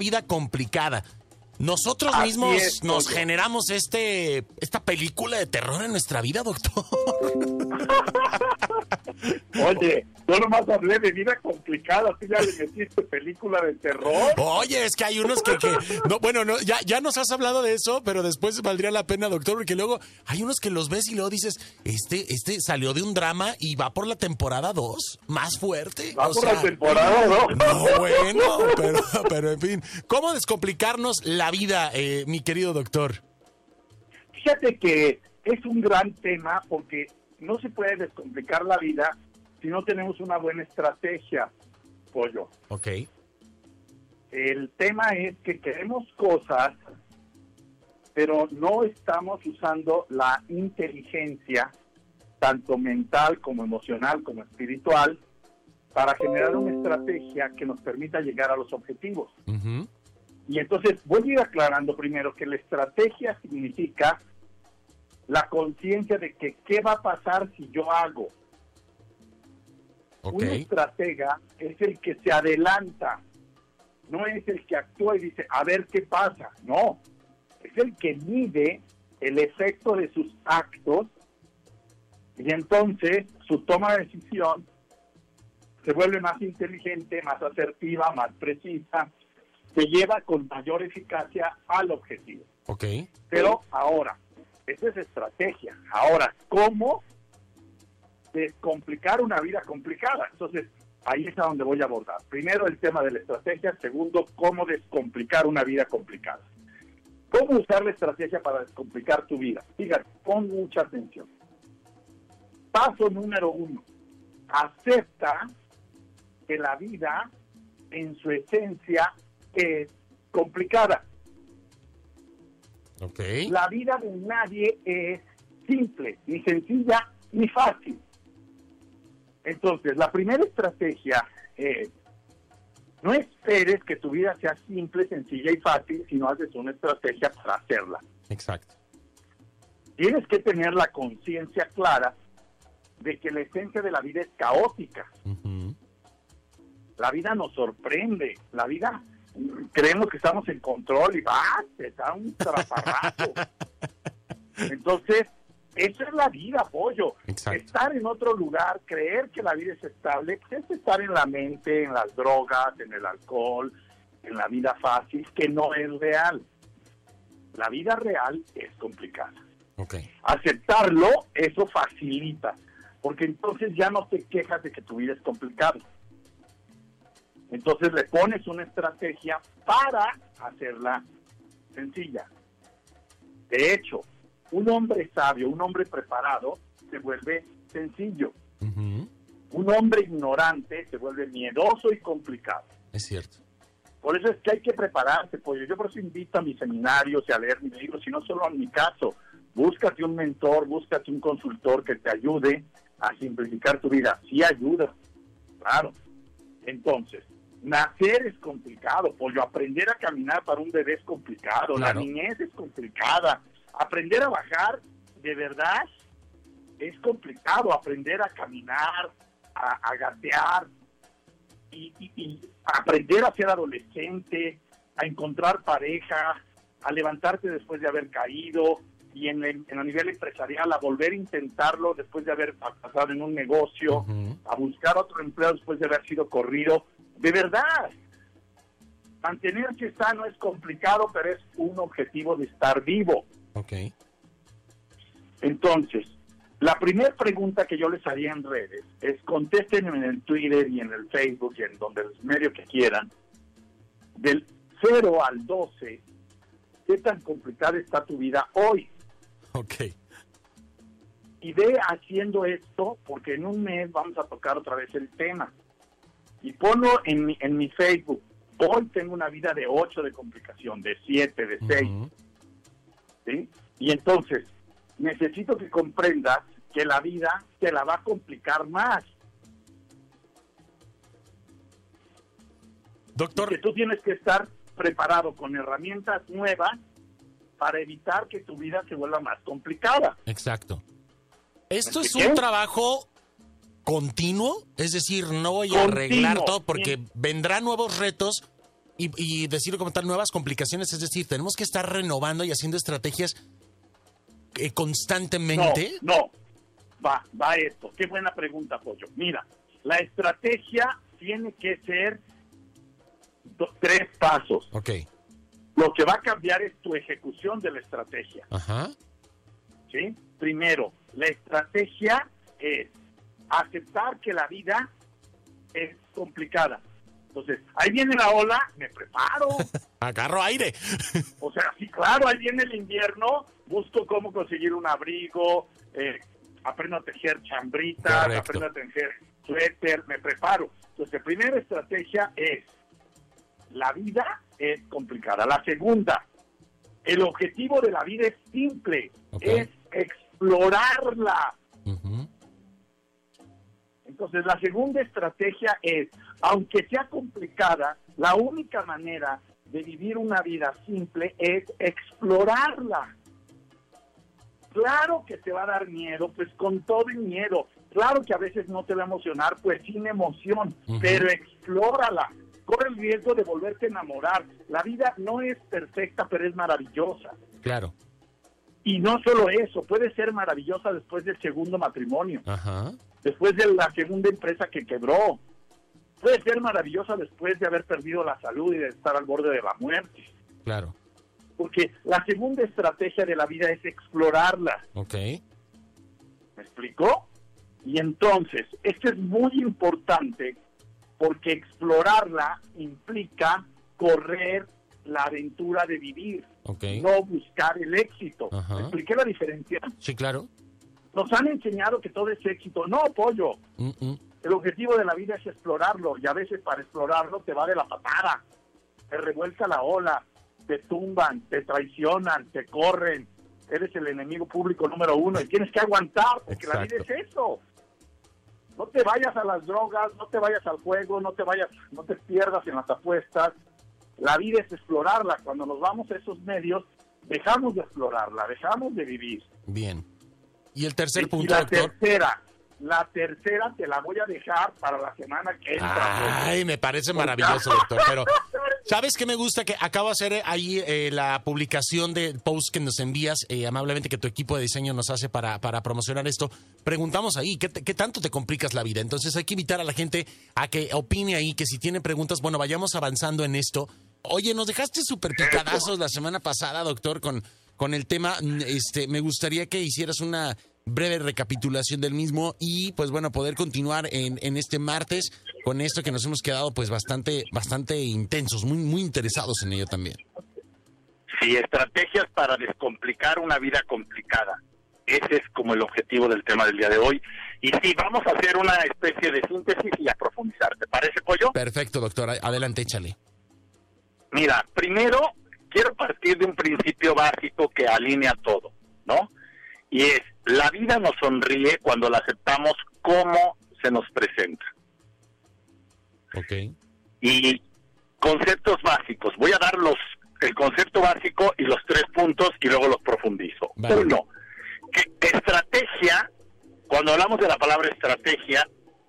vida complicada. Nosotros Así mismos es, nos generamos este esta película de terror en nuestra vida, doctor. Oye, yo nomás hablé de vida complicada, tú ya le metiste película de terror. Oye, es que hay unos que, que- no, bueno, no, ya, ya nos has hablado de eso, pero después valdría la pena, doctor, porque luego hay unos que los ves y luego dices, este, este salió de un drama y va por la temporada 2, más fuerte. Va o por sea, la temporada, ¿no? No, bueno, pero, pero en fin, ¿cómo descomplicarnos la vida, eh, mi querido doctor? Fíjate que es un gran tema porque no se puede descomplicar la vida si no tenemos una buena estrategia, pollo. Ok, El tema es que queremos cosas, pero no estamos usando la inteligencia, tanto mental como emocional como espiritual, para generar una estrategia que nos permita llegar a los objetivos. Y entonces voy a ir aclarando primero que la estrategia significa la conciencia de que qué va a pasar si yo hago. Un estratega es el que se adelanta, no es el que actúa y dice, a ver qué pasa. No, es el que mide el efecto de sus actos y entonces su toma de decisión se vuelve más inteligente, más asertiva, más precisa, se lleva con mayor eficacia al objetivo. ok, Pero ahora, esa es estrategia. Ahora, ¿cómo descomplicar una vida complicada? Entonces, ahí es a donde voy a abordar. Primero, el tema de la estrategia. Segundo, cómo descomplicar una vida complicada. ¿Cómo usar la estrategia para descomplicar tu vida? Fíjate, pon mucha atención. Paso número uno. Acepta que la vida, en su esencia, es complicada. La vida de nadie es simple, ni sencilla, ni fácil. Entonces, la primera estrategia es, no esperes que tu vida sea simple, sencilla y fácil si no haces una estrategia para hacerla. exacto. Tienes que tener la conciencia clara de que la esencia de la vida es caótica. La vida nos sorprende, la vida creemos que estamos en control y va, te da un traparrazo. Entonces, esa es la vida, pollo. Exacto. Estar en otro lugar, creer que la vida es estable, pues, es estar en la mente, en las drogas, en el alcohol, en la vida fácil, que no es real. La vida real es complicada aceptarlo, eso facilita, porque entonces ya no te quejas de que tu vida es complicada. Entonces le pones una estrategia para hacerla sencilla. De hecho, un hombre sabio, un hombre preparado, se vuelve sencillo. Un hombre ignorante se vuelve miedoso y complicado. es cierto. Por eso es que hay que prepararse, pues yo por eso invito a mis seminarios y a leer mis libros, y no solo en mi caso. Búscate un mentor, búscate un consultor que te ayude a simplificar tu vida. Sí ayuda, claro. Entonces, nacer es complicado, pollo. Aprender a caminar para un bebé es complicado. Claro. La niñez es complicada. Aprender a bajar, de verdad, es complicado. Aprender a caminar, a, a gatear, y, y- y aprender a ser adolescente, a encontrar pareja, a levantarte después de haber caído y en el, en el nivel empresarial a volver a intentarlo después de haber pasado en un negocio, a buscar otro empleo después de haber sido corrido. De verdad, mantenerse sano es complicado, pero es un objetivo de estar vivo. Ok, Entonces, la primera pregunta que yo les haría en redes es contesten en el Twitter y en el Facebook y en donde el medio que quieran, del 0 al 12, ¿qué tan complicada está tu vida hoy? ok, Y ve haciendo esto, porque en un mes vamos a tocar otra vez el tema. Y ponlo en mi, en mi Facebook. Hoy tengo una vida de 8 de complicación, de 7, de 6. ujú, ¿sí? Y entonces, necesito que comprendas que la vida te la va a complicar más. Doctor, Que tú tienes que estar preparado con herramientas nuevas para evitar que tu vida se vuelva más complicada. exacto. ¿Esto es un trabajo continuo? Es decir, no voy a Continuo. arreglar todo porque Bien. vendrán nuevos retos y, y decirlo como tal, nuevas complicaciones, es decir, tenemos que estar renovando y haciendo estrategias eh, constantemente. No, no, va, va esto. Qué buena pregunta, Pollo. Mira, la estrategia tiene que ser tres pasos. Ok. Lo que va a cambiar es tu ejecución de la estrategia. Ajá. ¿sí? Primero, la estrategia es aceptar que la vida es complicada. Entonces, ahí viene la ola, me preparo. Agarro aire. O sea, sí, claro, ahí viene el invierno, busco cómo conseguir un abrigo, eh, aprendo a tejer chambritas, Correcto. aprendo a tejer suéter, me preparo. Entonces, la primera estrategia es, la vida es complicada. La segunda, el objetivo de la vida es simple, es explorarla. Entonces, la segunda estrategia es, aunque sea complicada, la única manera de vivir una vida simple es explorarla. Claro que te va a dar miedo, pues con todo el miedo. Claro que a veces no te va a emocionar, pues sin emoción, pero explórala. Corre el riesgo de volverte a enamorar. La vida no es perfecta, pero es maravillosa. Claro. Y no solo eso, puede ser maravillosa después del segundo matrimonio Ajá. Después de la segunda empresa que quebró. Puede ser maravillosa después de haber perdido la salud y de estar al borde de la muerte. Claro. Porque la segunda estrategia de la vida es explorarla. Ok. ¿Me explicó? Y entonces, esto es muy importante porque explorarla implica correr la aventura de vivir, Ok. no buscar el éxito. Ajá. ¿Me expliqué la diferencia? Sí, claro. Nos han enseñado que todo es éxito. No, pollo. El objetivo de la vida es explorarlo y a veces para explorarlo te va de la patada, te revuelca la ola, te tumban, te traicionan, te corren, eres el enemigo público número uno y tienes que aguantar porque la vida es eso. No te vayas a las drogas, no te vayas al juego, no te vayas, no te pierdas en las apuestas. La vida es explorarla. Cuando nos vamos a esos medios, dejamos de explorarla, dejamos de vivir. Bien. Y el tercer y punto, la doctor. tercera, la tercera te la voy a dejar para la semana que entra. Ay, me parece maravilloso, doctor. Pero, ¿sabes qué me gusta? Que acabo de hacer ahí eh, la publicación de post que nos envías eh, amablemente que tu equipo de diseño nos hace para, para promocionar esto. Preguntamos ahí, ¿qué, te- ¿qué tanto te complicas la vida? Entonces hay que invitar a la gente a que opine ahí, que si tiene preguntas, bueno, vayamos avanzando en esto. Oye, nos dejaste súper picadazos la semana pasada, doctor, con, con el tema. Este, me gustaría que hicieras una breve recapitulación del mismo y pues bueno, poder continuar en, en este martes con esto que nos hemos quedado pues bastante, bastante intensos, muy, muy interesados en ello también. Sí, estrategias para descomplicar una vida complicada. Ese es como el objetivo del tema del día de hoy. Y sí, vamos a hacer una especie de síntesis y a profundizar. ¿Te parece, Pollo? Perfecto, doctor. Adelante, échale. Mira, primero quiero partir de un principio básico que alinea todo, ¿no? Y es, la vida nos sonríe cuando la aceptamos como se nos presenta. Ok. y conceptos básicos. Voy a dar los el concepto básico y los tres puntos y luego los profundizo. Vale. Uno, que estrategia, cuando hablamos de la palabra estrategia,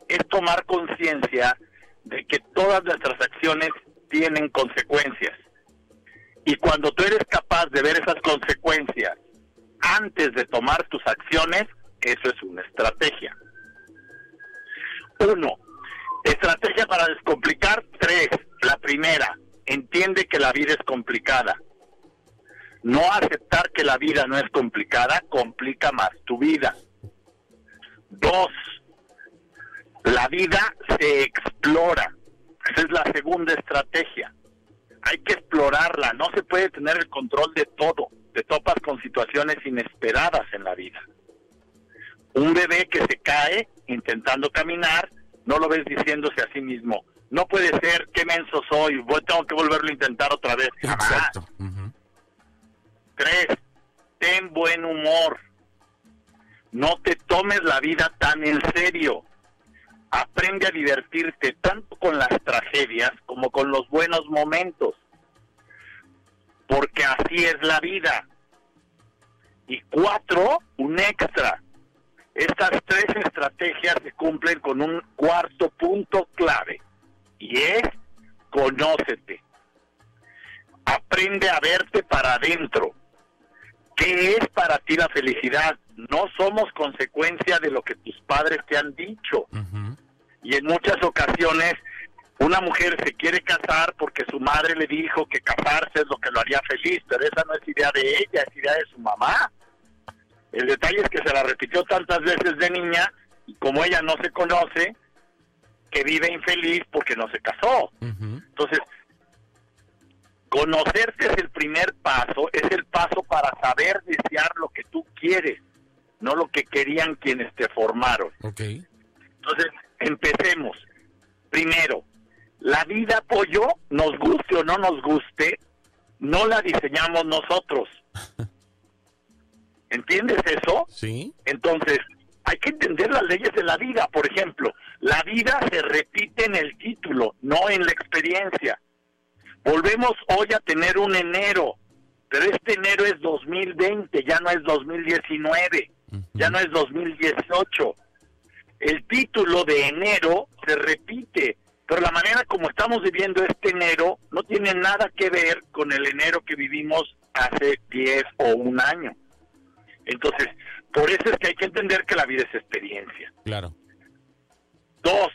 es tomar conciencia de que todas nuestras acciones tienen consecuencias. Y cuando tú eres capaz de ver esas consecuencias antes de tomar tus acciones, eso es una estrategia. Uno, Estrategia para descomplicar, tres. La primera, entiende que la vida es complicada. No aceptar que la vida no es complicada complica más tu vida. Dos, la vida se explora. Esa es la segunda estrategia. Hay que explorarla. No se puede tener el control de todo. Te topas con situaciones inesperadas en la vida. Un bebé que se cae intentando caminar no lo ves diciéndose a sí mismo, no puede ser, qué menso soy, voy- tengo que volverlo a intentar otra vez. Jamás. Exacto. Ujú. Tres, ten buen humor. No te tomes la vida tan en serio. Aprende a divertirte tanto con las tragedias como con los buenos momentos. Porque así es la vida. Y cuatro, un extra. Estas tres estrategias se cumplen con un cuarto punto clave. Y es conócete. aprende a verte para adentro. ¿Qué es para ti la felicidad? No somos consecuencia de lo que tus padres te han dicho. Y en muchas ocasiones una mujer se quiere casar porque su madre le dijo que casarse es lo que lo haría feliz, pero esa no es idea de ella, es idea de su mamá. El detalle es que se la repitió tantas veces de niña y como ella no se conoce, que vive infeliz porque no se casó. Entonces, conocerte es el primer paso, es el paso para saber desear lo que tú quieres, no lo que querían quienes te formaron. Okay. Entonces, empecemos. Primero, la vida, pollo, nos guste o no nos guste, no la diseñamos nosotros. ¿Entiendes eso? Sí. Entonces, hay que entender las leyes de la vida. Por ejemplo, la vida se repite en el título, no en la experiencia. Volvemos hoy a tener un enero, pero este enero es 2020, ya no es 2019, ya no es 2018. El título de enero se repite, pero la manera como estamos viviendo este enero no tiene nada que ver con el enero que vivimos hace 10 o un año. Entonces, por eso es que hay que entender que la vida es experiencia. Claro. Dos,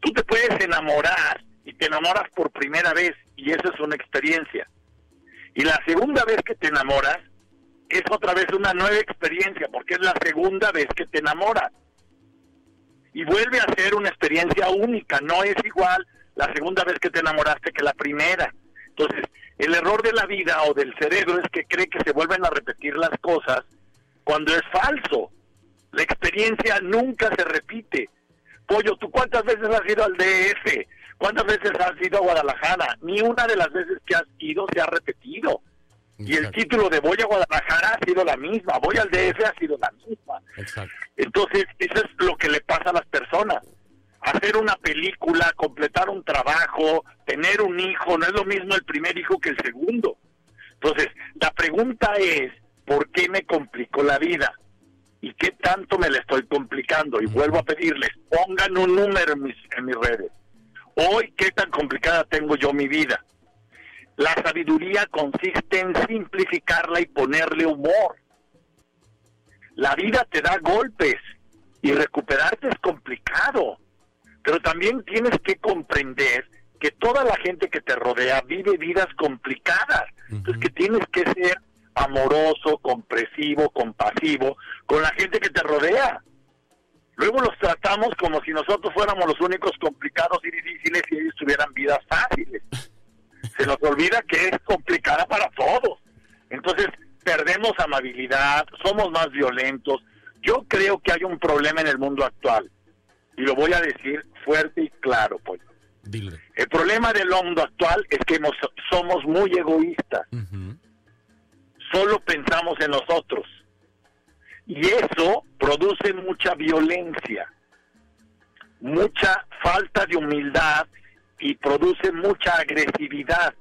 tú te puedes enamorar y te enamoras por primera vez y eso es una experiencia. Y la segunda vez que te enamoras es otra vez una nueva experiencia porque es la segunda vez que te enamoras y vuelve a ser una experiencia única, no es igual la segunda vez que te enamoraste que la primera. Entonces, el error de la vida o del cerebro es que cree que se vuelven a repetir las cosas cuando es falso. La experiencia nunca se repite. Pollo, ¿tú cuántas veces has ido al DF? ¿Cuántas veces has ido a Guadalajara? Ni una de las veces que has ido se ha repetido. Y el título de Voy a Guadalajara ha sido la misma, Voy al DF ha sido la misma. Entonces, eso es lo que le pasa a las personas. Hacer una película, completar un trabajo, tener un hijo, no es lo mismo el primer hijo que el segundo. Entonces, la pregunta es, ¿por qué me complicó la vida? ¿Y qué tanto me la estoy complicando? Y vuelvo a pedirles, pongan un número en mis, en mis redes. Hoy, ¿qué tan complicada tengo yo mi vida? La sabiduría consiste en simplificarla y ponerle humor. La vida te da golpes y recuperarte es complicado, pero también tienes que comprender que toda la gente que te rodea vive vidas complicadas, entonces que tienes que ser amoroso, compresivo, compasivo con la gente que te rodea. Luego los tratamos como si nosotros fuéramos los únicos complicados y difíciles y ellos tuvieran vidas fáciles se nos olvida que es complicada para todos. Entonces, perdemos amabilidad, somos más violentos. Yo creo que hay un problema en el mundo actual. Y lo voy a decir fuerte y claro, pues. El problema del mundo actual es que somos muy egoístas. Solo pensamos en nosotros. Y eso produce mucha violencia, mucha falta de humildad y produce mucha agresividad.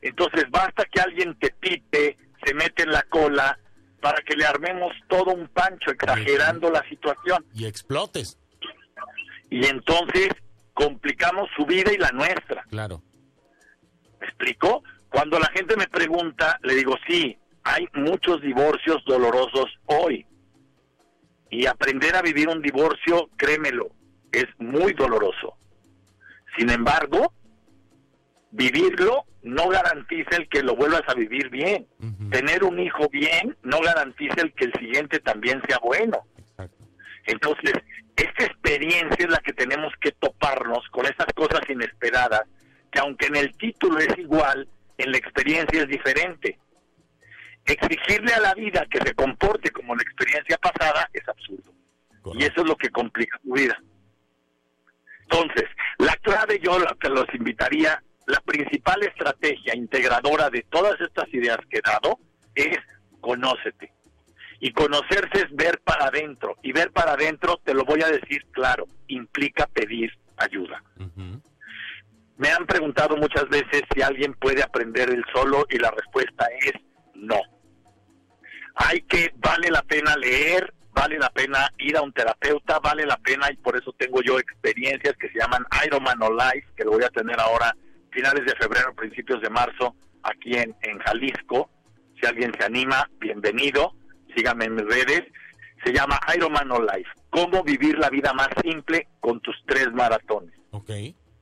Entonces basta que alguien te pite, se mete en la cola para que le armemos todo un pancho exagerando la situación. Y explotes. Y entonces complicamos su vida y la nuestra. Claro. ¿Me explico? Cuando la gente me pregunta, le digo, sí, hay muchos divorcios dolorosos hoy. Y aprender a vivir un divorcio, créemelo, es muy doloroso. Sin embargo, vivirlo no garantiza el que lo vuelvas a vivir bien. Tener un hijo bien no garantiza el que el siguiente también sea bueno. Entonces, esta experiencia es la que tenemos que toparnos con esas cosas inesperadas, que aunque en el título es igual, en la experiencia es diferente. Exigirle a la vida que se comporte como la experiencia pasada es absurdo. Y eso es lo que complica tu vida. Clave yo te los invitaría, la principal estrategia integradora de todas estas ideas que he dado es conócete. Y conocerse es ver para adentro. Y ver para adentro, te lo voy a decir claro, implica pedir ayuda. Me han preguntado muchas veces si alguien puede aprender el solo y la respuesta es no. Hay que, vale la pena leer, vale la pena ir a un terapeuta, vale la pena y por eso tengo yo experiencias que se llaman Ironman o Life, que lo voy a tener ahora finales de febrero, principios de marzo, aquí en, en Jalisco. Si alguien se anima, bienvenido. Síganme en mis redes. Se llama Ironman No Life. Cómo vivir la vida más simple con tus tres maratones.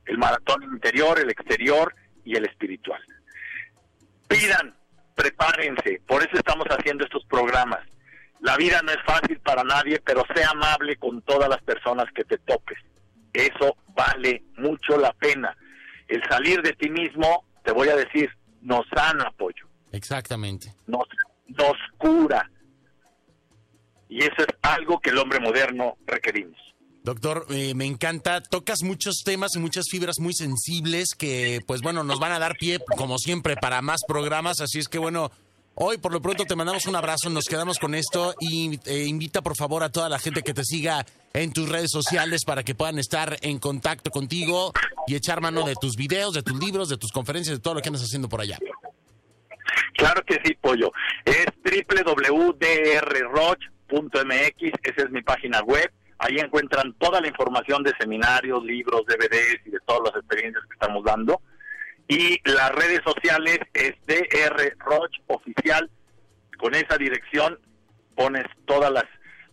El maratón interior, el exterior y el espiritual. Pidan, prepárense. Por eso estamos haciendo estos programas. La vida no es fácil para nadie, pero sea amable con todas las personas que te topes. Eso vale mucho la pena. El salir de ti mismo, te voy a decir, nos sana apoyo, Exactamente. nos, nos cura. Y eso es algo que el hombre moderno requerimos. Doctor, eh, me encanta. Tocas muchos temas y muchas fibras muy sensibles que, pues bueno, nos van a dar pie, como siempre, para más programas. Así es que, bueno, hoy por lo pronto te mandamos un abrazo, nos quedamos con esto y eh, invita por favor a toda la gente que te siga en tus redes sociales para que puedan estar en contacto contigo y echar mano de tus videos, de tus libros, de tus conferencias, de todo lo que andas haciendo por allá. Claro que sí, pollo. Es www.drroch.mx, esa es mi página web. Ahí encuentran toda la información de seminarios, libros, DVDs y de todas las experiencias que estamos dando. Y las redes sociales es DR Roch Oficial. Con esa dirección pones todas las,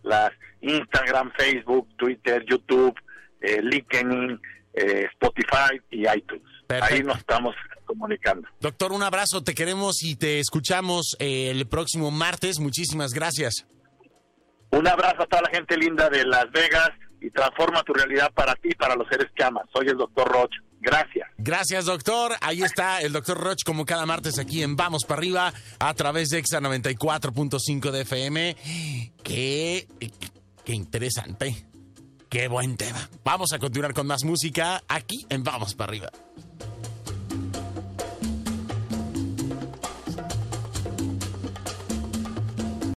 las Instagram, Facebook, Twitter, YouTube, eh, LinkedIn, eh, Spotify y iTunes. Perfecto. Ahí nos estamos comunicando. Doctor, un abrazo, te queremos y te escuchamos eh, el próximo martes. Muchísimas gracias. Un abrazo a toda la gente linda de Las Vegas y transforma tu realidad para ti y para los seres que amas. Soy el doctor Roch. Gracias. Gracias, doctor. Ahí está el doctor Roch, como cada martes aquí en Vamos para arriba, a través de Exa 94.5 de FM. Qué, qué interesante. Qué buen tema. Vamos a continuar con más música aquí en Vamos para arriba.